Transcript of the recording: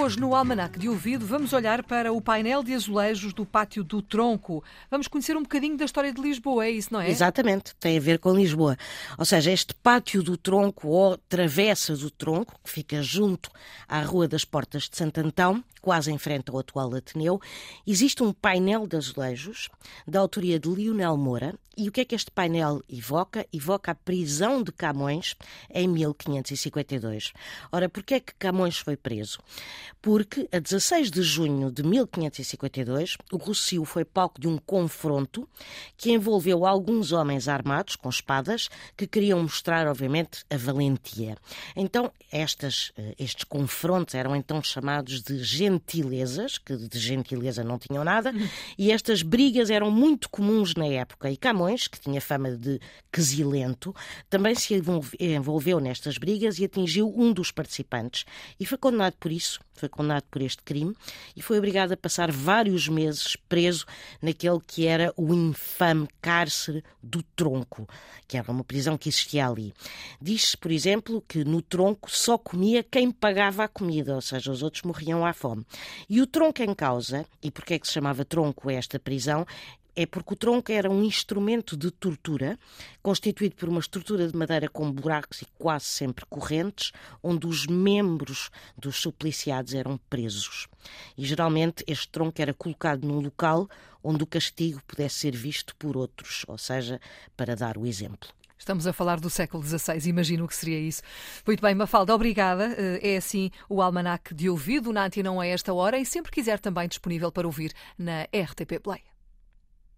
Hoje, no Almanac de Ouvido, vamos olhar para o painel de azulejos do Pátio do Tronco. Vamos conhecer um bocadinho da história de Lisboa, é isso, não é? Exatamente, tem a ver com Lisboa. Ou seja, este Pátio do Tronco ou Travessa do Tronco, que fica junto à Rua das Portas de Santo Antão, quase em frente ao atual Ateneu, existe um painel de azulejos da autoria de Lionel Moura. E o que é que este painel evoca? Evoca a prisão de Camões em 1552. Ora, porquê é que Camões foi preso? Porque a 16 de junho de 1552, o Rossio foi palco de um confronto que envolveu alguns homens armados com espadas que queriam mostrar, obviamente, a valentia. Então, estas, eh, estes confrontos eram então chamados de gentilezas, que de gentileza não tinham nada, e estas brigas eram muito comuns na época. E Camões, que tinha fama de quesilento, também se envolveu nestas brigas e atingiu um dos participantes. E foi condenado por isso, foi condenado por este crime, e foi obrigado a passar vários meses preso naquele que era o infame cárcere do Tronco, que era uma prisão que existia ali. Diz-se, por exemplo, que no Tronco só comia quem pagava a comida, ou seja, os outros morriam à fome. E o tronco em causa, e porquê é que se chamava tronco esta prisão, é porque o tronco era um instrumento de tortura, constituído por uma estrutura de madeira com buracos e quase sempre correntes, onde os membros dos supliciados eram presos. E geralmente este tronco era colocado num local onde o castigo pudesse ser visto por outros, ou seja, para dar o exemplo. Estamos a falar do século XVI, imagino que seria isso. Muito bem, Mafalda, obrigada. Eh, é assim o Almanac de Ouvido, na Antena não é esta hora e sempre quiser também disponível para ouvir na RTP Play.